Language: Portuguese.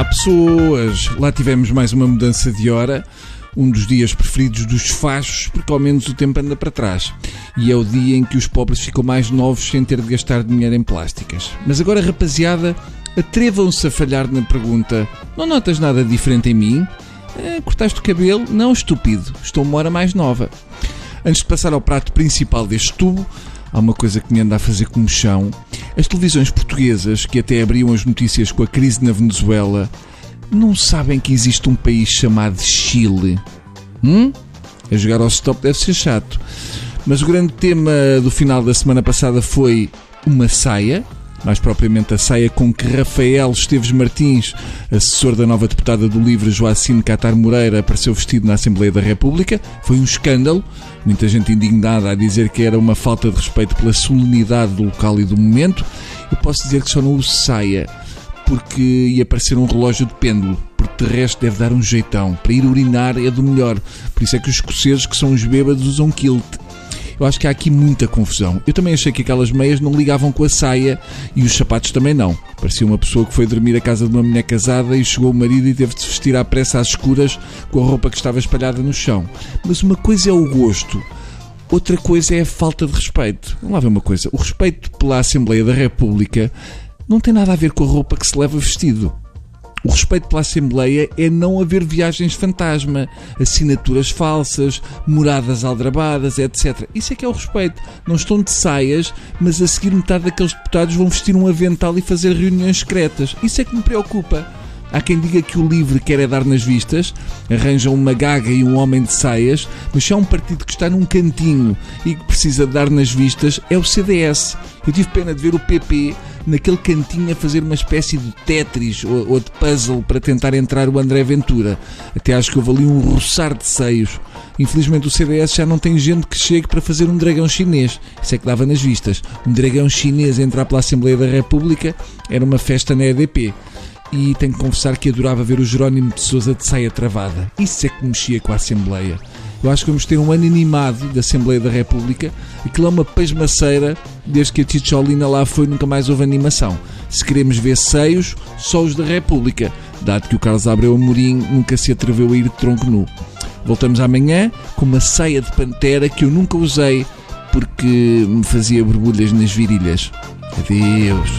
Olá pessoas, lá tivemos mais uma mudança de hora, um dos dias preferidos dos fachos, porque ao menos o tempo anda para trás. E é o dia em que os pobres ficam mais novos sem ter de gastar dinheiro em plásticas. Mas agora, rapaziada, atrevam-se a falhar na pergunta: não notas nada diferente em mim? Eh, cortaste o cabelo? Não, estúpido, estou uma hora mais nova. Antes de passar ao prato principal deste tubo, há uma coisa que me anda a fazer como chão. As televisões portuguesas, que até abriam as notícias com a crise na Venezuela, não sabem que existe um país chamado Chile. Hum? A jogar ao stop deve ser chato. Mas o grande tema do final da semana passada foi uma saia, mais propriamente a saia com que Rafael Esteves Martins, assessor da nova deputada do LIVRE Joacine Catar Moreira, apareceu vestido na Assembleia da República. Foi um escândalo, muita gente indignada a dizer que era uma falta de respeito pela solenidade do local e do momento. Eu posso dizer que só não uso saia porque ia parecer um relógio de pêndulo, porque de resto deve dar um jeitão. Para ir urinar é do melhor. Por isso é que os escoceses, que são os bêbados, usam kilt. Eu acho que há aqui muita confusão. Eu também achei que aquelas meias não ligavam com a saia e os sapatos também não. Parecia uma pessoa que foi dormir à casa de uma mulher casada e chegou o marido e teve de se vestir à pressa às escuras com a roupa que estava espalhada no chão. Mas uma coisa é o gosto. Outra coisa é a falta de respeito. Vamos lá ver uma coisa. O respeito pela Assembleia da República não tem nada a ver com a roupa que se leva vestido. O respeito pela Assembleia é não haver viagens fantasma, assinaturas falsas, moradas aldrabadas, etc. Isso é que é o respeito. Não estão de saias, mas a seguir metade daqueles deputados vão vestir um avental e fazer reuniões secretas. Isso é que me preocupa. Há quem diga que o LIVRE quer é dar nas vistas, arranjam uma gaga e um homem de saias, mas se há um partido que está num cantinho e que precisa de dar nas vistas, é o CDS. Eu tive pena de ver o PP naquele cantinho a fazer uma espécie de Tetris ou, ou de puzzle para tentar entrar o André Ventura. Até acho que houve ali um roçar de seios. Infelizmente o CDS já não tem gente que chegue para fazer um dragão chinês. Isso é que dava nas vistas. Um dragão chinês entrar pela Assembleia da República era uma festa na EDP e tenho que confessar que adorava ver o Jerónimo de Souza de saia travada. Isso é que mexia com a Assembleia. Eu acho que vamos ter um ano animado da Assembleia da República. Aquilo é uma pasmaceira, desde que a Ticholina lá foi, nunca mais houve animação. Se queremos ver seios, só os da República, dado que o Carlos Abreu Amorim nunca se atreveu a ir de tronco nu. Voltamos amanhã com uma saia de pantera que eu nunca usei porque me fazia borbulhas nas virilhas. Adeus.